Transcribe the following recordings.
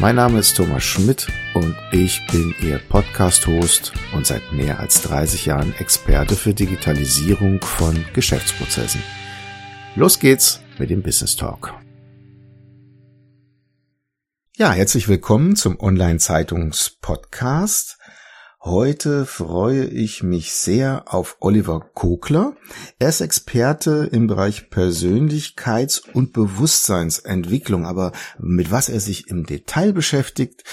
Mein Name ist Thomas Schmidt und ich bin Ihr Podcast-Host und seit mehr als 30 Jahren Experte für Digitalisierung von Geschäftsprozessen. Los geht's mit dem Business Talk. Ja, herzlich willkommen zum Online-Zeitungs-Podcast. Heute freue ich mich sehr auf Oliver Kokler. Er ist Experte im Bereich Persönlichkeits- und Bewusstseinsentwicklung, aber mit was er sich im Detail beschäftigt,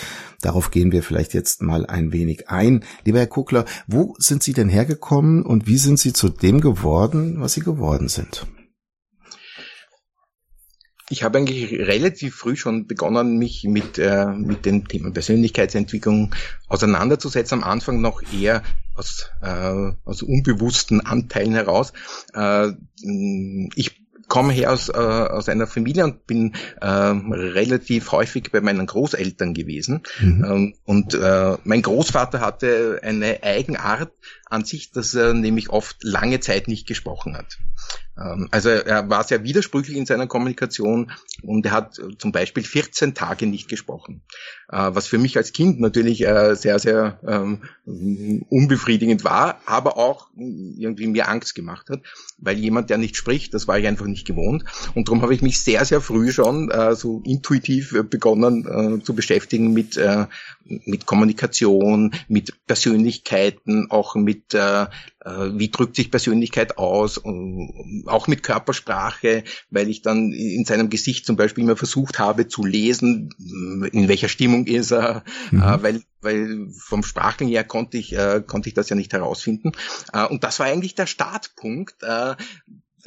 darauf gehen wir vielleicht jetzt mal ein wenig ein. Lieber Herr Kokler, wo sind Sie denn hergekommen und wie sind Sie zu dem geworden, was Sie geworden sind? Ich habe eigentlich relativ früh schon begonnen, mich mit, äh, mit den Themen Persönlichkeitsentwicklung auseinanderzusetzen. Am Anfang noch eher aus, äh, aus unbewussten Anteilen heraus. Äh, ich komme her aus, äh, aus einer Familie und bin äh, relativ häufig bei meinen Großeltern gewesen. Mhm. Ähm, und äh, mein Großvater hatte eine Eigenart an sich, dass er nämlich oft lange Zeit nicht gesprochen hat. Ähm, also er war sehr widersprüchlich in seiner Kommunikation und er hat äh, zum Beispiel 14 Tage nicht gesprochen, äh, was für mich als Kind natürlich äh, sehr, sehr ähm, unbefriedigend war, aber auch irgendwie mir Angst gemacht hat, weil jemand, der nicht spricht, das war ich einfach nicht gewohnt und darum habe ich mich sehr, sehr früh schon so intuitiv begonnen zu beschäftigen mit, mit Kommunikation, mit Persönlichkeiten, auch mit wie drückt sich Persönlichkeit aus, auch mit Körpersprache, weil ich dann in seinem Gesicht zum Beispiel immer versucht habe zu lesen, in welcher Stimmung ist er, mhm. äh, weil, weil vom Spracheln her konnte ich, äh, konnte ich das ja nicht herausfinden. Äh, und das war eigentlich der Startpunkt, äh,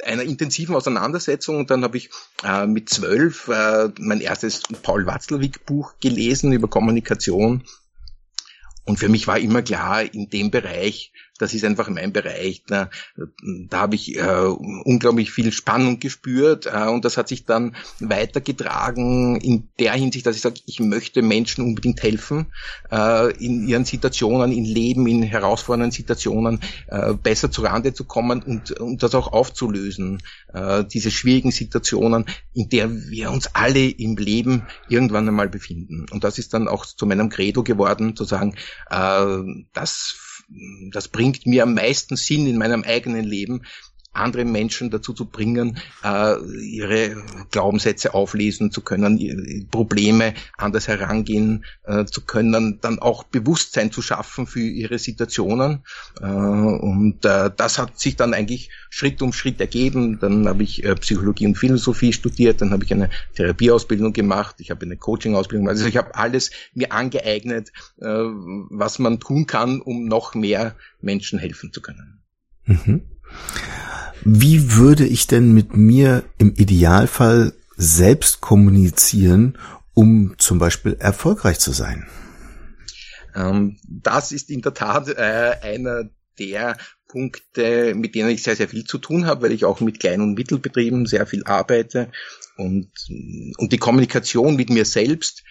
einer intensiven Auseinandersetzung und dann habe ich äh, mit zwölf äh, mein erstes Paul Watzlawick Buch gelesen über Kommunikation und für mich war immer klar, in dem Bereich das ist einfach mein Bereich. Da, da habe ich äh, unglaublich viel Spannung gespürt äh, und das hat sich dann weitergetragen in der Hinsicht, dass ich sage, ich möchte Menschen unbedingt helfen, äh, in ihren Situationen, in Leben, in herausfordernden Situationen äh, besser zurande zu kommen und, und das auch aufzulösen. Äh, diese schwierigen Situationen, in der wir uns alle im Leben irgendwann einmal befinden. Und das ist dann auch zu meinem Credo geworden, zu sagen, äh, das das bringt mir am meisten Sinn in meinem eigenen Leben, andere Menschen dazu zu bringen, äh, ihre Glaubenssätze auflesen zu können, Probleme anders herangehen äh, zu können, dann auch Bewusstsein zu schaffen für ihre Situationen. Äh, und das hat sich dann eigentlich Schritt um Schritt ergeben. Dann habe ich Psychologie und Philosophie studiert, dann habe ich eine Therapieausbildung gemacht, ich habe eine Coaching-Ausbildung, also ich habe alles mir angeeignet, was man tun kann, um noch mehr Menschen helfen zu können. Mhm. Wie würde ich denn mit mir im Idealfall selbst kommunizieren, um zum Beispiel erfolgreich zu sein? Ähm, das ist in der Tat äh, einer der Punkte, mit denen ich sehr, sehr viel zu tun habe, weil ich auch mit Klein- und Mittelbetrieben sehr viel arbeite und, und die Kommunikation mit mir selbst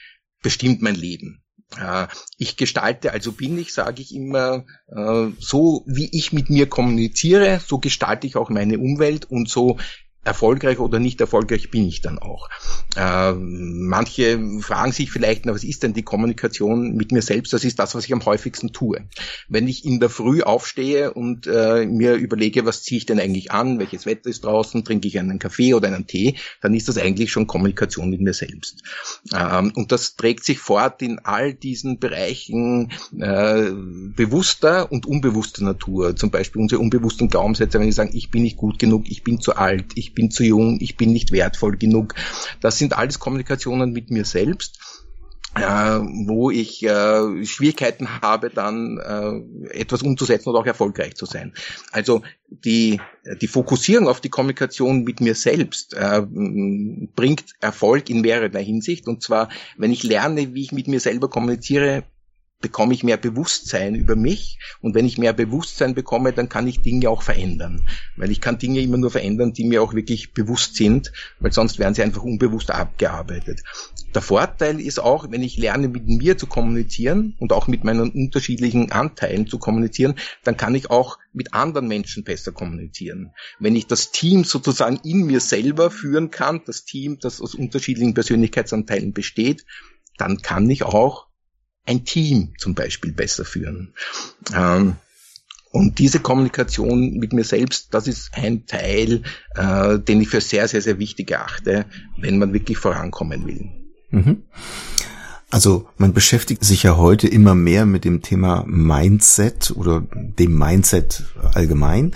bestimmt mein Leben. Äh, ich gestalte, also bin ich, sage ich immer, äh, so wie ich mit mir kommuniziere, so gestalte ich auch meine Umwelt und so erfolgreich oder nicht erfolgreich bin ich dann auch. Äh, manche fragen sich vielleicht, na, was ist denn die Kommunikation mit mir selbst? Das ist das, was ich am häufigsten tue. Wenn ich in der Früh aufstehe und äh, mir überlege, was ziehe ich denn eigentlich an, welches Wetter ist draußen, trinke ich einen Kaffee oder einen Tee, dann ist das eigentlich schon Kommunikation mit mir selbst. Ähm, und das trägt sich fort in all diesen Bereichen äh, bewusster und unbewusster Natur. Zum Beispiel unsere unbewussten Glaubenssätze, wenn ich sagen, ich bin nicht gut genug, ich bin zu alt, ich bin zu jung, ich bin nicht wertvoll genug. Das sind alles Kommunikationen mit mir selbst. Äh, wo ich äh, Schwierigkeiten habe, dann äh, etwas umzusetzen oder auch erfolgreich zu sein. Also die, die Fokussierung auf die Kommunikation mit mir selbst äh, bringt Erfolg in mehrerer Hinsicht. Und zwar, wenn ich lerne, wie ich mit mir selber kommuniziere, bekomme ich mehr Bewusstsein über mich und wenn ich mehr Bewusstsein bekomme, dann kann ich Dinge auch verändern, weil ich kann Dinge immer nur verändern, die mir auch wirklich bewusst sind, weil sonst werden sie einfach unbewusst abgearbeitet. Der Vorteil ist auch, wenn ich lerne mit mir zu kommunizieren und auch mit meinen unterschiedlichen Anteilen zu kommunizieren, dann kann ich auch mit anderen Menschen besser kommunizieren. Wenn ich das Team sozusagen in mir selber führen kann, das Team, das aus unterschiedlichen Persönlichkeitsanteilen besteht, dann kann ich auch ein Team zum Beispiel besser führen. Ähm, und diese Kommunikation mit mir selbst, das ist ein Teil, äh, den ich für sehr, sehr, sehr wichtig erachte, wenn man wirklich vorankommen will. Mhm. Also man beschäftigt sich ja heute immer mehr mit dem Thema Mindset oder dem Mindset allgemein.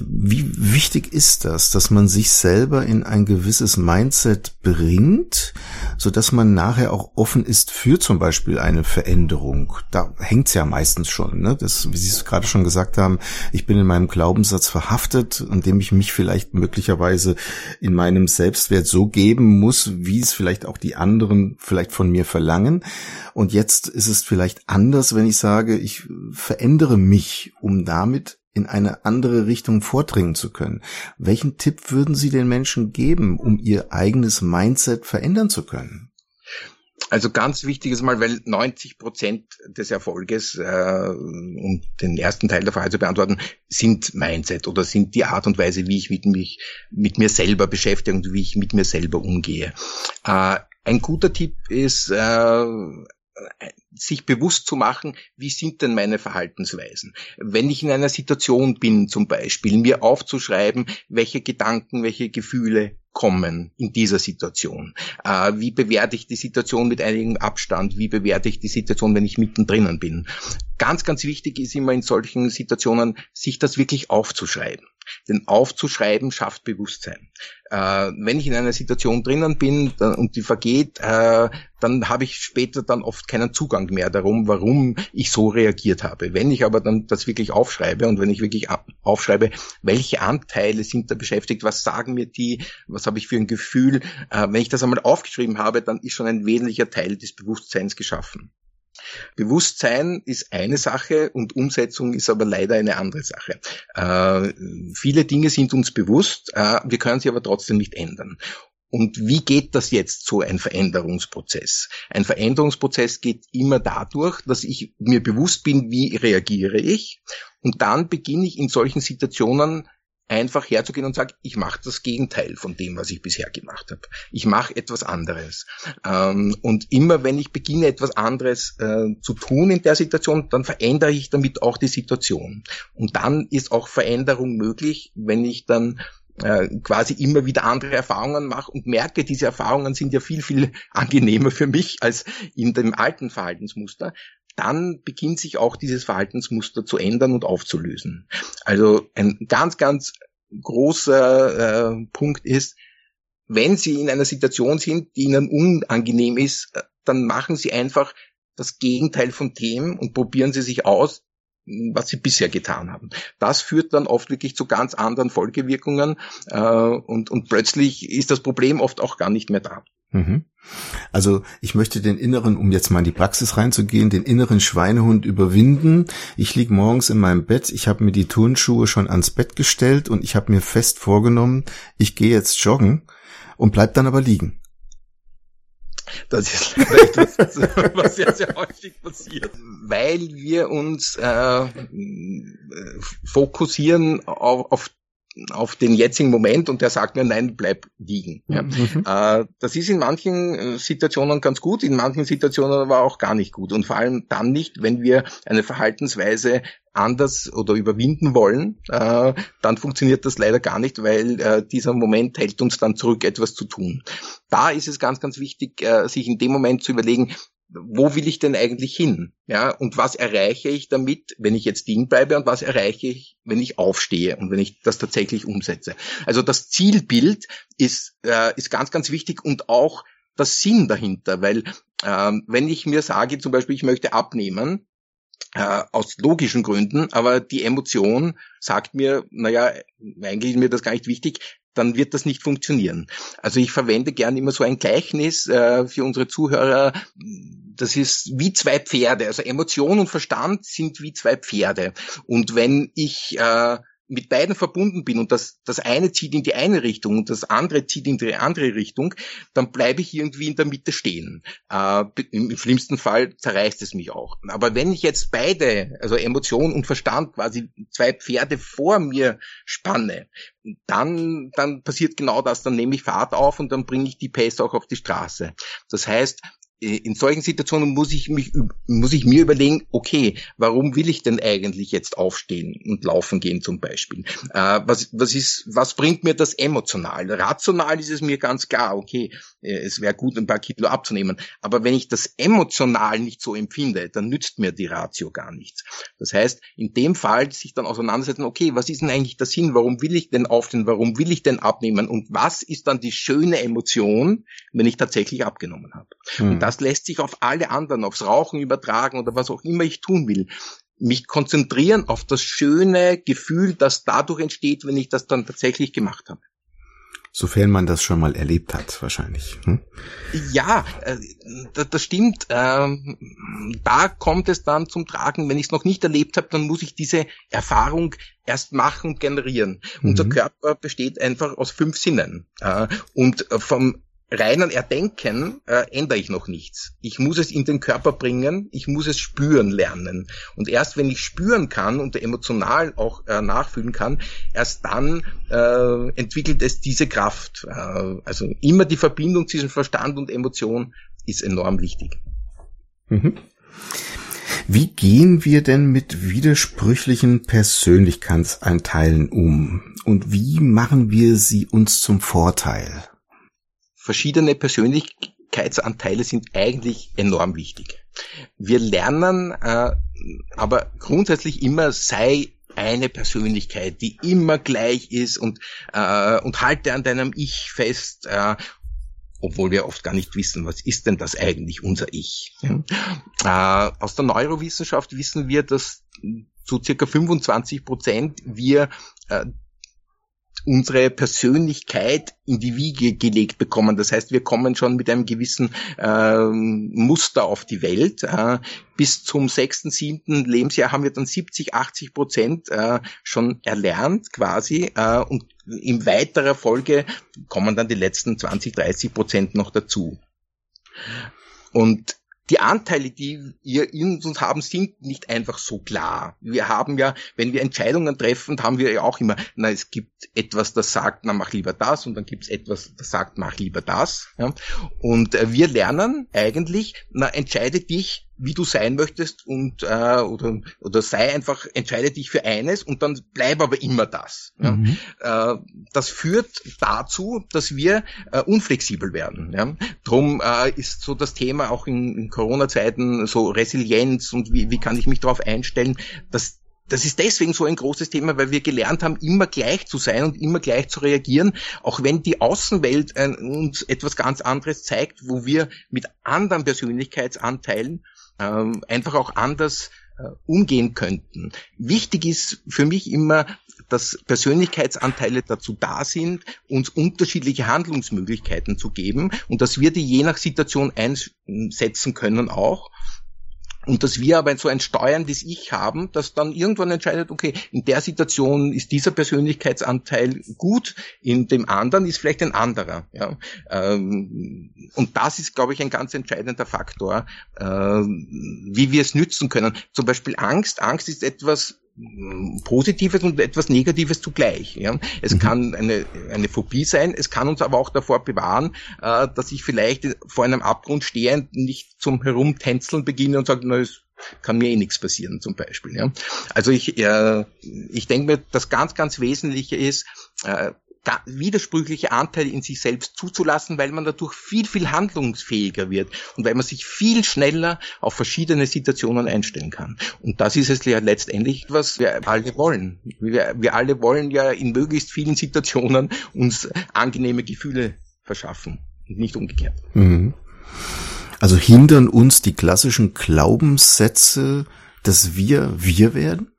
Wie wichtig ist das, dass man sich selber in ein gewisses Mindset bringt, so dass man nachher auch offen ist für zum Beispiel eine Veränderung? Da hängt's ja meistens schon, ne? Das, wie Sie es gerade schon gesagt haben, ich bin in meinem Glaubenssatz verhaftet, indem ich mich vielleicht möglicherweise in meinem Selbstwert so geben muss, wie es vielleicht auch die anderen vielleicht von mir verlangen. Und jetzt ist es vielleicht anders, wenn ich sage, ich verändere mich, um damit in eine andere Richtung vordringen zu können. Welchen Tipp würden Sie den Menschen geben, um ihr eigenes Mindset verändern zu können? Also ganz wichtig ist mal, weil 90 Prozent des Erfolges, äh, um den ersten Teil der Frage zu beantworten, sind Mindset oder sind die Art und Weise, wie ich mit, mich, mit mir selber beschäftige und wie ich mit mir selber umgehe. Äh, ein guter Tipp ist, äh, sich bewusst zu machen, wie sind denn meine Verhaltensweisen? Wenn ich in einer Situation bin, zum Beispiel, mir aufzuschreiben, welche Gedanken, welche Gefühle kommen in dieser Situation? Äh, wie bewerte ich die Situation mit einigem Abstand? Wie bewerte ich die Situation, wenn ich mittendrin bin? Ganz, ganz wichtig ist immer in solchen Situationen, sich das wirklich aufzuschreiben. Denn aufzuschreiben schafft Bewusstsein. Äh, wenn ich in einer Situation drinnen bin und die vergeht, äh, dann habe ich später dann oft keinen Zugang mehr darum, warum ich so reagiert habe. Wenn ich aber dann das wirklich aufschreibe und wenn ich wirklich aufschreibe, welche Anteile sind da beschäftigt, was sagen mir die, was habe ich für ein Gefühl, äh, wenn ich das einmal aufgeschrieben habe, dann ist schon ein wesentlicher Teil des Bewusstseins geschaffen. Bewusstsein ist eine Sache und Umsetzung ist aber leider eine andere Sache. Äh, viele Dinge sind uns bewusst, äh, wir können sie aber trotzdem nicht ändern. Und wie geht das jetzt so ein Veränderungsprozess? Ein Veränderungsprozess geht immer dadurch, dass ich mir bewusst bin, wie reagiere ich. Und dann beginne ich in solchen Situationen einfach herzugehen und sagen, ich mache das Gegenteil von dem, was ich bisher gemacht habe. Ich mache etwas anderes. Ähm, und immer wenn ich beginne, etwas anderes äh, zu tun in der Situation, dann verändere ich damit auch die Situation. Und dann ist auch Veränderung möglich, wenn ich dann äh, quasi immer wieder andere Erfahrungen mache und merke, diese Erfahrungen sind ja viel, viel angenehmer für mich als in dem alten Verhaltensmuster, dann beginnt sich auch dieses Verhaltensmuster zu ändern und aufzulösen. Also ein ganz, ganz großer äh, Punkt ist, wenn Sie in einer Situation sind, die Ihnen unangenehm ist, äh, dann machen Sie einfach das Gegenteil von dem und probieren Sie sich aus, was sie bisher getan haben. Das führt dann oft wirklich zu ganz anderen Folgewirkungen äh, und, und plötzlich ist das Problem oft auch gar nicht mehr da. Mhm. Also ich möchte den inneren, um jetzt mal in die Praxis reinzugehen, den inneren Schweinehund überwinden. Ich lieg morgens in meinem Bett, ich habe mir die Turnschuhe schon ans Bett gestellt und ich habe mir fest vorgenommen, ich gehe jetzt joggen und bleib dann aber liegen. Das ist vielleicht was, sehr, sehr häufig passiert, weil wir uns äh, fokussieren auf, auf auf den jetzigen Moment und der sagt mir, nein, bleib liegen. Ja. Mhm. Äh, das ist in manchen äh, Situationen ganz gut, in manchen Situationen aber auch gar nicht gut. Und vor allem dann nicht, wenn wir eine Verhaltensweise anders oder überwinden wollen, äh, dann funktioniert das leider gar nicht, weil äh, dieser Moment hält uns dann zurück, etwas zu tun. Da ist es ganz, ganz wichtig, äh, sich in dem Moment zu überlegen, wo will ich denn eigentlich hin? Ja, und was erreiche ich damit, wenn ich jetzt liegen bleibe und was erreiche ich, wenn ich aufstehe und wenn ich das tatsächlich umsetze? Also das Zielbild ist, äh, ist ganz, ganz wichtig und auch das Sinn dahinter, weil ähm, wenn ich mir sage, zum Beispiel, ich möchte abnehmen, äh, aus logischen Gründen, aber die Emotion sagt mir, naja, eigentlich ist mir das gar nicht wichtig, dann wird das nicht funktionieren. Also ich verwende gern immer so ein Gleichnis äh, für unsere Zuhörer. Das ist wie zwei Pferde. Also Emotion und Verstand sind wie zwei Pferde. Und wenn ich äh, mit beiden verbunden bin und das, das eine zieht in die eine Richtung und das andere zieht in die andere Richtung, dann bleibe ich irgendwie in der Mitte stehen. Äh, Im schlimmsten Fall zerreißt es mich auch. Aber wenn ich jetzt beide, also Emotion und Verstand, quasi zwei Pferde vor mir spanne, dann, dann passiert genau das, dann nehme ich Fahrt auf und dann bringe ich die Pace auch auf die Straße. Das heißt, in solchen Situationen muss ich mich, muss ich mir überlegen, okay, warum will ich denn eigentlich jetzt aufstehen und laufen gehen zum Beispiel? Äh, was, was ist, was bringt mir das emotional? Rational ist es mir ganz klar, okay, äh, es wäre gut, ein paar Kilo abzunehmen. Aber wenn ich das emotional nicht so empfinde, dann nützt mir die Ratio gar nichts. Das heißt, in dem Fall sich dann auseinandersetzen, okay, was ist denn eigentlich der Sinn? Warum will ich denn aufstehen? Warum will ich denn abnehmen? Und was ist dann die schöne Emotion, wenn ich tatsächlich abgenommen habe? Hm. Das lässt sich auf alle anderen, aufs Rauchen übertragen oder was auch immer ich tun will. Mich konzentrieren auf das schöne Gefühl, das dadurch entsteht, wenn ich das dann tatsächlich gemacht habe. Sofern man das schon mal erlebt hat, wahrscheinlich. Hm? Ja, äh, das, das stimmt. Ähm, da kommt es dann zum Tragen. Wenn ich es noch nicht erlebt habe, dann muss ich diese Erfahrung erst machen und generieren. Mhm. Unser Körper besteht einfach aus fünf Sinnen. Äh, und vom reinen Erdenken äh, ändere ich noch nichts. Ich muss es in den Körper bringen, ich muss es spüren lernen. Und erst wenn ich spüren kann und emotional auch äh, nachfühlen kann, erst dann äh, entwickelt es diese Kraft. Äh, also immer die Verbindung zwischen Verstand und Emotion ist enorm wichtig. Mhm. Wie gehen wir denn mit widersprüchlichen Persönlichkeitseinteilen um? Und wie machen wir sie uns zum Vorteil? Verschiedene Persönlichkeitsanteile sind eigentlich enorm wichtig. Wir lernen äh, aber grundsätzlich immer, sei eine Persönlichkeit, die immer gleich ist und, äh, und halte an deinem Ich fest, äh, obwohl wir oft gar nicht wissen, was ist denn das eigentlich unser Ich. Ja? Äh, aus der Neurowissenschaft wissen wir, dass zu circa 25 Prozent wir äh, unsere Persönlichkeit in die Wiege gelegt bekommen. Das heißt, wir kommen schon mit einem gewissen äh, Muster auf die Welt. Äh, bis zum sechsten, siebten Lebensjahr haben wir dann 70, 80 Prozent äh, schon erlernt quasi äh, und in weiterer Folge kommen dann die letzten 20, 30 Prozent noch dazu. Und die Anteile, die wir in uns haben, sind nicht einfach so klar. Wir haben ja, wenn wir Entscheidungen treffen, haben wir ja auch immer, na, es gibt etwas, das sagt, na, mach lieber das, und dann gibt es etwas, das sagt, mach lieber das. Ja. Und äh, wir lernen eigentlich, na, entscheide dich wie du sein möchtest und äh, oder oder sei einfach entscheide dich für eines und dann bleib aber immer das. Ja? Mhm. Äh, das führt dazu, dass wir äh, unflexibel werden. Ja? Drum äh, ist so das Thema auch in, in Corona-Zeiten so Resilienz und wie, wie kann ich mich darauf einstellen, dass das ist deswegen so ein großes Thema, weil wir gelernt haben, immer gleich zu sein und immer gleich zu reagieren, auch wenn die Außenwelt äh, uns etwas ganz anderes zeigt, wo wir mit anderen Persönlichkeitsanteilen ähm, einfach auch anders äh, umgehen könnten. Wichtig ist für mich immer, dass Persönlichkeitsanteile dazu da sind, uns unterschiedliche Handlungsmöglichkeiten zu geben und dass wir die je nach Situation einsetzen können auch und dass wir aber so ein steuerndes Ich haben, das dann irgendwann entscheidet, okay, in der Situation ist dieser Persönlichkeitsanteil gut, in dem anderen ist vielleicht ein anderer. Ja. Ähm, und das ist, glaube ich, ein ganz entscheidender Faktor, äh, wie wir es nützen können. Zum Beispiel Angst. Angst ist etwas, Positives und etwas Negatives zugleich. Ja. Es mhm. kann eine, eine Phobie sein, es kann uns aber auch davor bewahren, äh, dass ich vielleicht vor einem Abgrund stehend nicht zum Herumtänzeln beginne und sage, na, es kann mir eh nichts passieren zum Beispiel. Ja. Also ich, äh, ich denke mir, das ganz, ganz Wesentliche ist, äh, widersprüchliche Anteile in sich selbst zuzulassen, weil man dadurch viel, viel handlungsfähiger wird und weil man sich viel schneller auf verschiedene Situationen einstellen kann. Und das ist es ja letztendlich, was wir alle wollen. Wir, wir alle wollen ja in möglichst vielen Situationen uns angenehme Gefühle verschaffen und nicht umgekehrt. Mhm. Also hindern uns die klassischen Glaubenssätze, dass wir wir werden?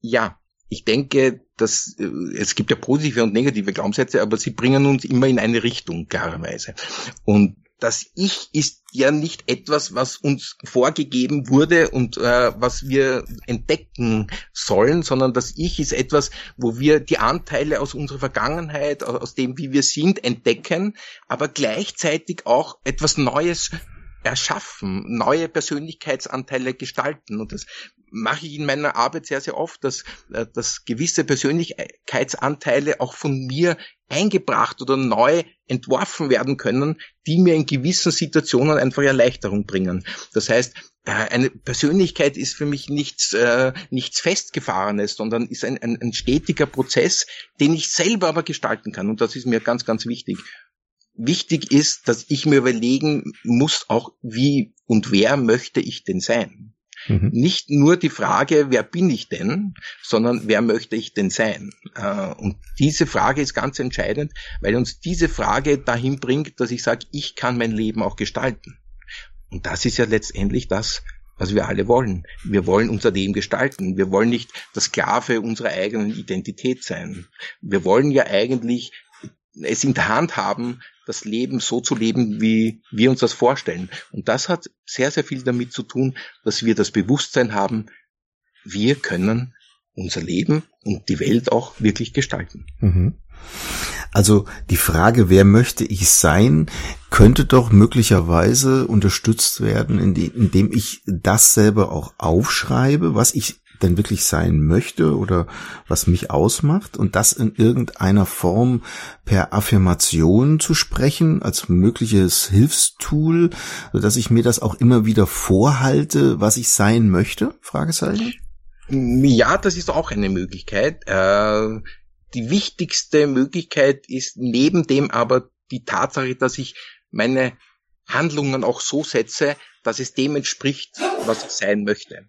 Ja, ich denke, dass äh, es gibt ja positive und negative Glaubenssätze, aber sie bringen uns immer in eine Richtung, klarerweise. Und das Ich ist ja nicht etwas, was uns vorgegeben wurde und äh, was wir entdecken sollen, sondern das Ich ist etwas, wo wir die Anteile aus unserer Vergangenheit, aus dem, wie wir sind, entdecken, aber gleichzeitig auch etwas Neues erschaffen, neue Persönlichkeitsanteile gestalten. Und das mache ich in meiner Arbeit sehr, sehr oft, dass, äh, dass gewisse Persönlichkeitsanteile auch von mir eingebracht oder neu entworfen werden können, die mir in gewissen Situationen einfach Erleichterung bringen. Das heißt, äh, eine Persönlichkeit ist für mich nichts, äh, nichts Festgefahrenes, sondern ist ein, ein, ein stetiger Prozess, den ich selber aber gestalten kann. Und das ist mir ganz, ganz wichtig wichtig ist, dass ich mir überlegen muss, auch wie und wer möchte ich denn sein? Mhm. Nicht nur die Frage, wer bin ich denn, sondern wer möchte ich denn sein? Äh, und diese Frage ist ganz entscheidend, weil uns diese Frage dahin bringt, dass ich sage, ich kann mein Leben auch gestalten. Und das ist ja letztendlich das, was wir alle wollen. Wir wollen unser Leben gestalten. Wir wollen nicht der Sklave unserer eigenen Identität sein. Wir wollen ja eigentlich es in der Hand haben, das Leben so zu leben, wie wir uns das vorstellen. Und das hat sehr, sehr viel damit zu tun, dass wir das Bewusstsein haben, wir können unser Leben und die Welt auch wirklich gestalten. Mhm. Also die Frage, wer möchte ich sein, könnte doch möglicherweise unterstützt werden, indem ich das selber auch aufschreibe, was ich denn wirklich sein möchte oder was mich ausmacht und das in irgendeiner Form per Affirmation zu sprechen als mögliches Hilfstool, dass ich mir das auch immer wieder vorhalte, was ich sein möchte? Fragezeichen. Ja, das ist auch eine Möglichkeit. Äh, die wichtigste Möglichkeit ist neben dem aber die Tatsache, dass ich meine Handlungen auch so setze, dass es dem entspricht, was ich sein möchte.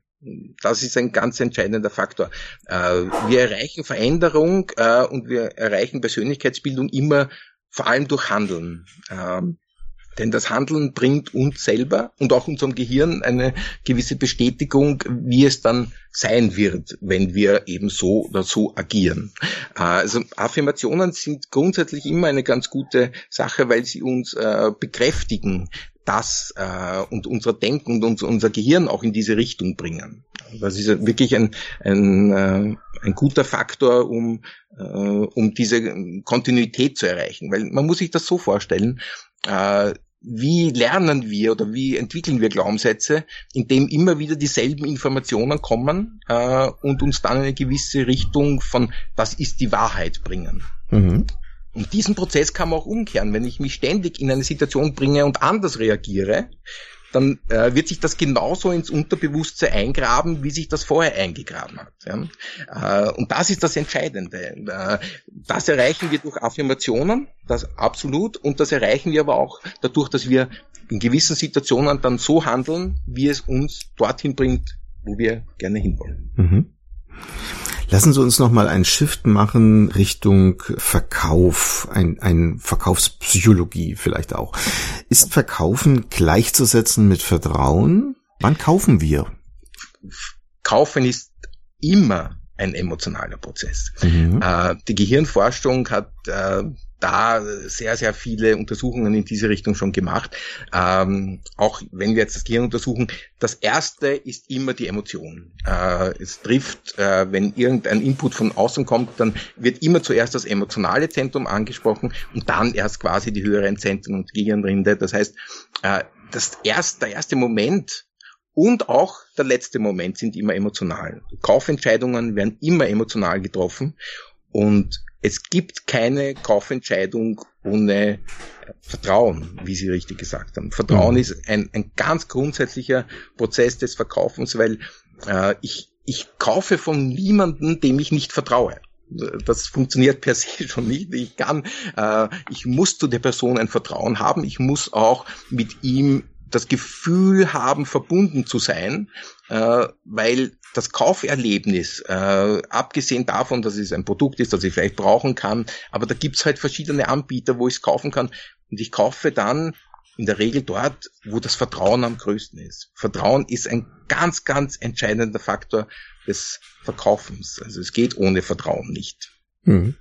Das ist ein ganz entscheidender Faktor. Äh, wir erreichen Veränderung äh, und wir erreichen Persönlichkeitsbildung immer vor allem durch Handeln. Ähm, denn das Handeln bringt uns selber und auch unserem Gehirn eine gewisse Bestätigung, wie es dann sein wird, wenn wir eben so oder so agieren. Äh, also Affirmationen sind grundsätzlich immer eine ganz gute Sache, weil sie uns bekräftigen, das äh, und unser Denken und uns, unser Gehirn auch in diese Richtung bringen. Das ist wirklich ein, ein, äh, ein guter Faktor, um, äh, um diese Kontinuität zu erreichen. Weil man muss sich das so vorstellen, äh, wie lernen wir oder wie entwickeln wir Glaubenssätze, indem immer wieder dieselben Informationen kommen äh, und uns dann eine gewisse Richtung von das ist die Wahrheit bringen. Mhm. Und diesen Prozess kann man auch umkehren. Wenn ich mich ständig in eine Situation bringe und anders reagiere, dann äh, wird sich das genauso ins Unterbewusstsein eingraben, wie sich das vorher eingegraben hat. Ja? Äh, und das ist das Entscheidende. Äh, das erreichen wir durch Affirmationen, das absolut, und das erreichen wir aber auch dadurch, dass wir in gewissen Situationen dann so handeln, wie es uns dorthin bringt, wo wir gerne hinwollen. Mhm. Lassen Sie uns noch mal einen Shift machen Richtung Verkauf, ein, ein Verkaufspsychologie vielleicht auch. Ist Verkaufen gleichzusetzen mit Vertrauen? Wann kaufen wir? Kaufen ist immer ein emotionaler Prozess. Mhm. Äh, die Gehirnforschung hat äh, da sehr, sehr viele Untersuchungen in diese Richtung schon gemacht. Ähm, auch wenn wir jetzt das Gehirn untersuchen, das erste ist immer die Emotion. Äh, es trifft, äh, wenn irgendein Input von außen kommt, dann wird immer zuerst das emotionale Zentrum angesprochen und dann erst quasi die höheren Zentren und Gehirnrinde. Das heißt, äh, das erst, der erste Moment und auch der letzte Moment sind immer emotional. Kaufentscheidungen werden immer emotional getroffen und es gibt keine Kaufentscheidung ohne Vertrauen, wie Sie richtig gesagt haben. Vertrauen mhm. ist ein, ein ganz grundsätzlicher Prozess des Verkaufens, weil äh, ich, ich kaufe von niemandem, dem ich nicht vertraue. Das funktioniert per se schon nicht. Ich kann, äh, ich muss zu der Person ein Vertrauen haben. Ich muss auch mit ihm das Gefühl haben, verbunden zu sein, äh, weil das Kauferlebnis, äh, abgesehen davon, dass es ein Produkt ist, das ich vielleicht brauchen kann, aber da gibt's halt verschiedene Anbieter, wo ich es kaufen kann und ich kaufe dann in der Regel dort, wo das Vertrauen am größten ist. Vertrauen ist ein ganz, ganz entscheidender Faktor des Verkaufens. Also es geht ohne Vertrauen nicht. Hm.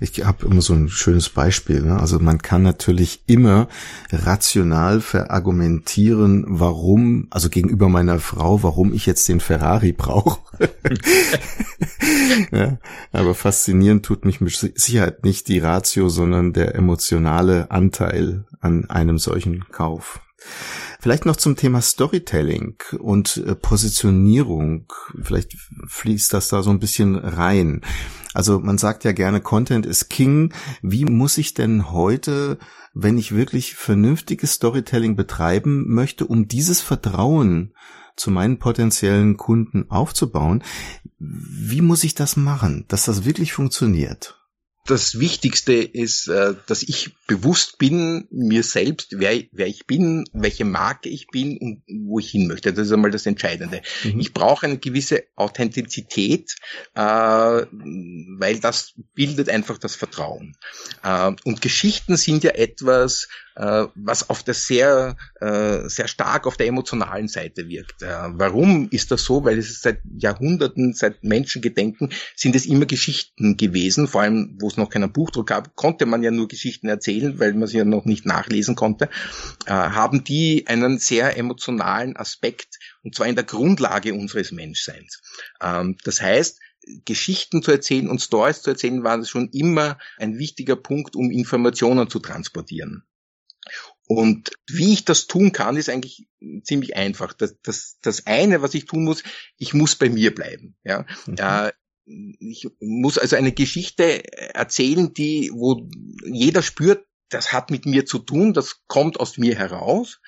Ich habe immer so ein schönes Beispiel. Ne? Also man kann natürlich immer rational verargumentieren, warum, also gegenüber meiner Frau, warum ich jetzt den Ferrari brauche. ja, aber faszinierend tut mich mit Sicherheit nicht die Ratio, sondern der emotionale Anteil an einem solchen Kauf. Vielleicht noch zum Thema Storytelling und äh, Positionierung. Vielleicht fließt das da so ein bisschen rein. Also man sagt ja gerne, Content ist King. Wie muss ich denn heute, wenn ich wirklich vernünftiges Storytelling betreiben möchte, um dieses Vertrauen zu meinen potenziellen Kunden aufzubauen, wie muss ich das machen, dass das wirklich funktioniert? Das Wichtigste ist, äh, dass ich bewusst bin, mir selbst, wer, wer ich bin, welche Marke ich bin und wo ich hin möchte. Das ist einmal das Entscheidende. Mhm. Ich brauche eine gewisse Authentizität, äh, weil das bildet einfach das Vertrauen. Äh, und Geschichten sind ja etwas, äh, was auf der sehr, äh, sehr stark auf der emotionalen Seite wirkt. Äh, warum ist das so? Weil es seit Jahrhunderten, seit Menschengedenken sind es immer Geschichten gewesen, vor allem wo es noch keinen Buchdruck gab, konnte man ja nur Geschichten erzählen, weil man sie ja noch nicht nachlesen konnte, haben die einen sehr emotionalen Aspekt und zwar in der Grundlage unseres Menschseins. Ähm, das heißt, Geschichten zu erzählen und Stories zu erzählen, war schon immer ein wichtiger Punkt, um Informationen zu transportieren. Und wie ich das tun kann, ist eigentlich ziemlich einfach. Das, das, das eine, was ich tun muss, ich muss bei mir bleiben. Ja? Mhm. Äh, ich muss also eine Geschichte erzählen, die, wo jeder spürt, das hat mit mir zu tun, das kommt aus mir heraus.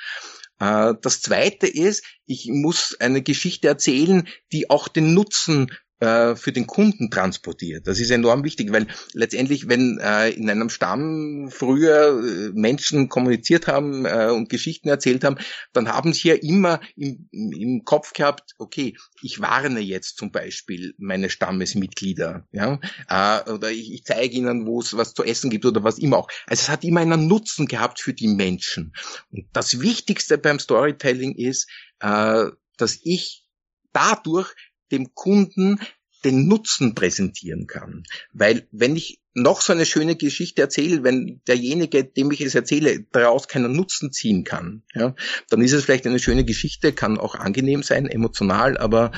Äh, das zweite ist, ich muss eine Geschichte erzählen, die auch den Nutzen äh, für den Kunden transportiert. Das ist enorm wichtig, weil letztendlich, wenn äh, in einem Stamm früher äh, Menschen kommuniziert haben äh, und Geschichten erzählt haben, dann haben sie ja immer im, im Kopf gehabt, okay, ich warne jetzt zum Beispiel meine Stammesmitglieder, ja, äh, oder ich, ich zeige ihnen, wo es was zu essen gibt oder was immer auch. Also es hat immer einen Nutzen gehabt für die Menschen. Und das Wichtigste beim Storytelling ist, äh, dass ich dadurch dem Kunden den Nutzen präsentieren kann. Weil wenn ich noch so eine schöne Geschichte erzähle, wenn derjenige, dem ich es erzähle, daraus keinen Nutzen ziehen kann, ja, dann ist es vielleicht eine schöne Geschichte, kann auch angenehm sein, emotional, aber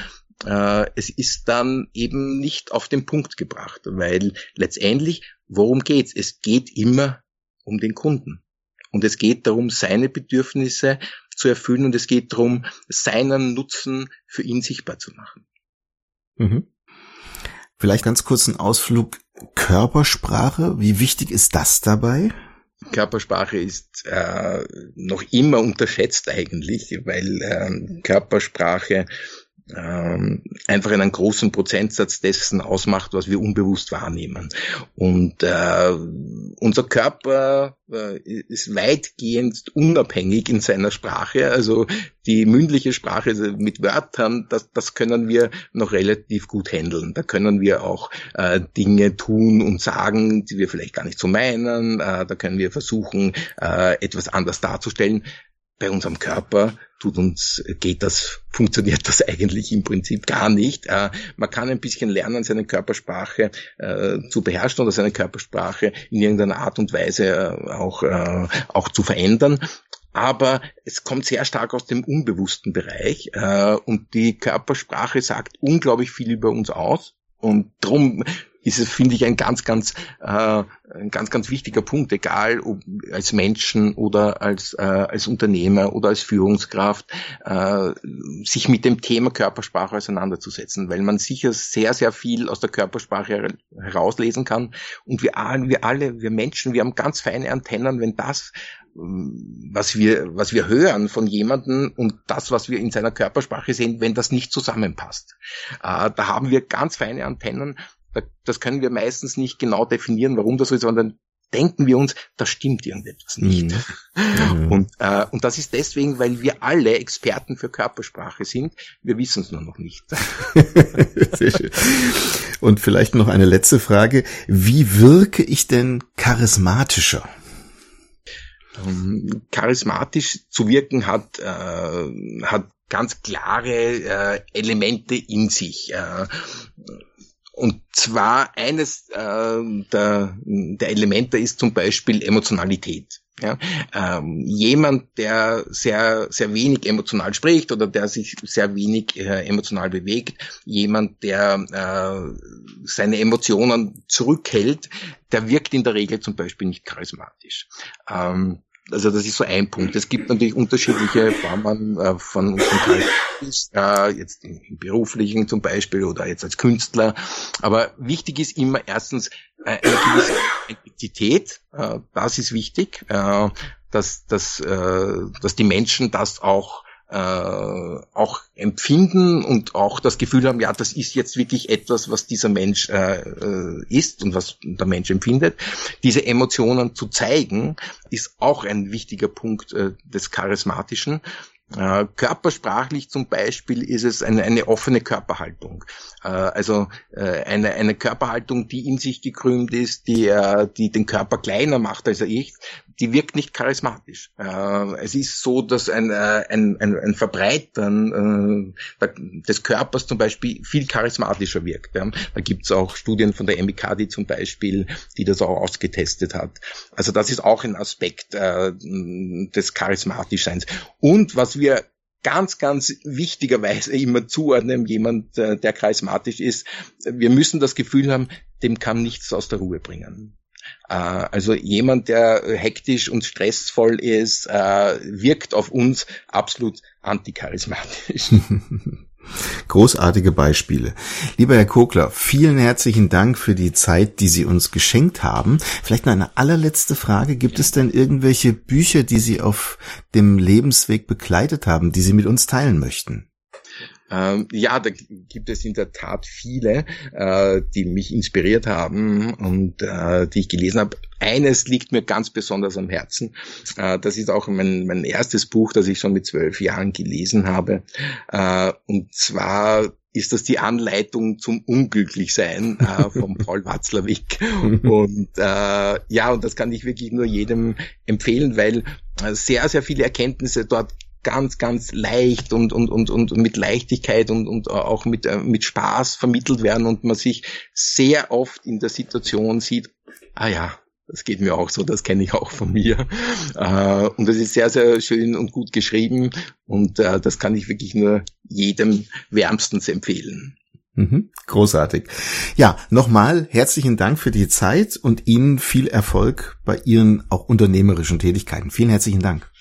äh, es ist dann eben nicht auf den Punkt gebracht, weil letztendlich, worum geht's? Es geht immer um den Kunden. Und es geht darum, seine Bedürfnisse zu erfüllen und es geht darum, seinen Nutzen für ihn sichtbar zu machen. Mhm. Vielleicht ganz kurz ein Ausflug Körpersprache. Wie wichtig ist das dabei? Körpersprache ist äh, noch immer unterschätzt eigentlich, weil äh, Körpersprache ähm, einfach einen großen Prozentsatz dessen ausmacht, was wir unbewusst wahrnehmen. Und äh, unser Körper äh, ist weitgehend unabhängig in seiner Sprache. Also die mündliche Sprache also mit Wörtern, das, das können wir noch relativ gut handeln. Da können wir auch äh, Dinge tun und sagen, die wir vielleicht gar nicht so meinen. Äh, da können wir versuchen, äh, etwas anders darzustellen bei unserem Körper tut uns, geht das, funktioniert das eigentlich im Prinzip gar nicht. Äh, man kann ein bisschen lernen, seine Körpersprache äh, zu beherrschen oder seine Körpersprache in irgendeiner Art und Weise äh, auch, äh, auch zu verändern. Aber es kommt sehr stark aus dem unbewussten Bereich äh, und die Körpersprache sagt unglaublich viel über uns aus. Und darum ist es, finde ich, ein ganz, ganz, äh, ein ganz, ganz wichtiger Punkt, egal ob als Menschen oder als, äh, als Unternehmer oder als Führungskraft, äh, sich mit dem Thema Körpersprache auseinanderzusetzen, weil man sicher sehr, sehr viel aus der Körpersprache herauslesen kann. Und wir, wir alle, wir Menschen, wir haben ganz feine Antennen, wenn das was wir, was wir hören von jemandem und das, was wir in seiner Körpersprache sehen, wenn das nicht zusammenpasst. Äh, da haben wir ganz feine Antennen das können wir meistens nicht genau definieren, warum das so ist, sondern denken wir uns, da stimmt irgendetwas nicht. Mhm. Und, äh, und das ist deswegen, weil wir alle Experten für Körpersprache sind. Wir wissen es nur noch nicht. Sehr schön. Und vielleicht noch eine letzte Frage. Wie wirke ich denn charismatischer? Ähm, charismatisch zu wirken hat, äh, hat ganz klare äh, Elemente in sich. Äh, und zwar eines äh, der, der Elemente ist zum Beispiel Emotionalität. Ja, ähm, jemand, der sehr, sehr wenig emotional spricht oder der sich sehr wenig äh, emotional bewegt, jemand, der äh, seine Emotionen zurückhält, der wirkt in der Regel zum Beispiel nicht charismatisch. Ähm, also das ist so ein Punkt. Es gibt natürlich unterschiedliche Formen äh, von unserem äh, jetzt im, im, beruflichen zum Beispiel oder jetzt als Künstler. Aber wichtig ist immer erstens äh, eine gewisse Identität. Äh, das ist wichtig, äh, dass, dass, äh, dass die Menschen das auch äh, auch empfinden und auch das Gefühl haben, ja, das ist jetzt wirklich etwas, was dieser Mensch äh, äh, ist und was der Mensch empfindet. Diese Emotionen zu zeigen, ist auch ein wichtiger Punkt äh, des Charismatischen. Äh, körpersprachlich zum Beispiel ist es eine, eine offene Körperhaltung. Äh, also eine, eine Körperhaltung, die in sich gekrümmt ist, die, die den Körper kleiner macht als ich, die wirkt nicht charismatisch. Äh, es ist so, dass ein, äh, ein, ein, ein Verbreitern äh, des Körpers zum Beispiel viel charismatischer wirkt. Ja. Da gibt es auch Studien von der MIK, die zum Beispiel, die das auch ausgetestet hat. Also das ist auch ein Aspekt äh, des Charismatischseins. Und was wir ganz, ganz wichtigerweise immer zuordnen, jemand, äh, der charismatisch ist, wir müssen das Gefühl haben, dem kann nichts aus der Ruhe bringen. Äh, also jemand, der hektisch und stressvoll ist, äh, wirkt auf uns absolut anticharismatisch. Großartige Beispiele. Lieber Herr Kokler, vielen herzlichen Dank für die Zeit, die Sie uns geschenkt haben. Vielleicht noch eine allerletzte Frage. Gibt es denn irgendwelche Bücher, die Sie auf dem Lebensweg begleitet haben, die Sie mit uns teilen möchten? Ähm, ja, da gibt es in der Tat viele, äh, die mich inspiriert haben und äh, die ich gelesen habe. Eines liegt mir ganz besonders am Herzen. Äh, das ist auch mein, mein erstes Buch, das ich schon mit zwölf Jahren gelesen habe. Und zwar ist das die Anleitung zum Unglücklichsein äh, von Paul Watzlawick. Und äh, ja, und das kann ich wirklich nur jedem empfehlen, weil sehr, sehr viele Erkenntnisse dort ganz, ganz leicht und, und, und, und mit Leichtigkeit und, und auch mit, äh, mit Spaß vermittelt werden und man sich sehr oft in der Situation sieht, ah ja, das geht mir auch so, das kenne ich auch von mir. Äh, und das ist sehr, sehr schön und gut geschrieben und äh, das kann ich wirklich nur jedem wärmstens empfehlen. Mhm, großartig. Ja, nochmal herzlichen Dank für die Zeit und Ihnen viel Erfolg bei Ihren auch unternehmerischen Tätigkeiten. Vielen herzlichen Dank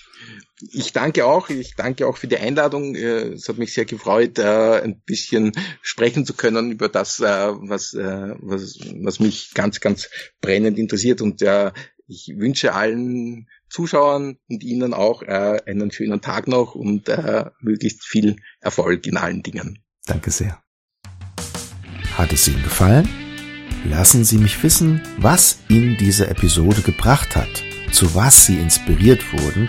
ich danke auch. Ich danke auch für die Einladung. Äh, es hat mich sehr gefreut, äh, ein bisschen sprechen zu können über das, äh, was, was, was mich ganz, ganz brennend interessiert. Und ich wünsche allen Zuschauern und Ihnen auch einen schönen Tag noch und möglichst viel Erfolg in allen Dingen. Danke sehr. Hat es Ihnen gefallen? Lassen Sie mich wissen, was Ihnen diese Episode gebracht hat, zu was Sie inspiriert wurden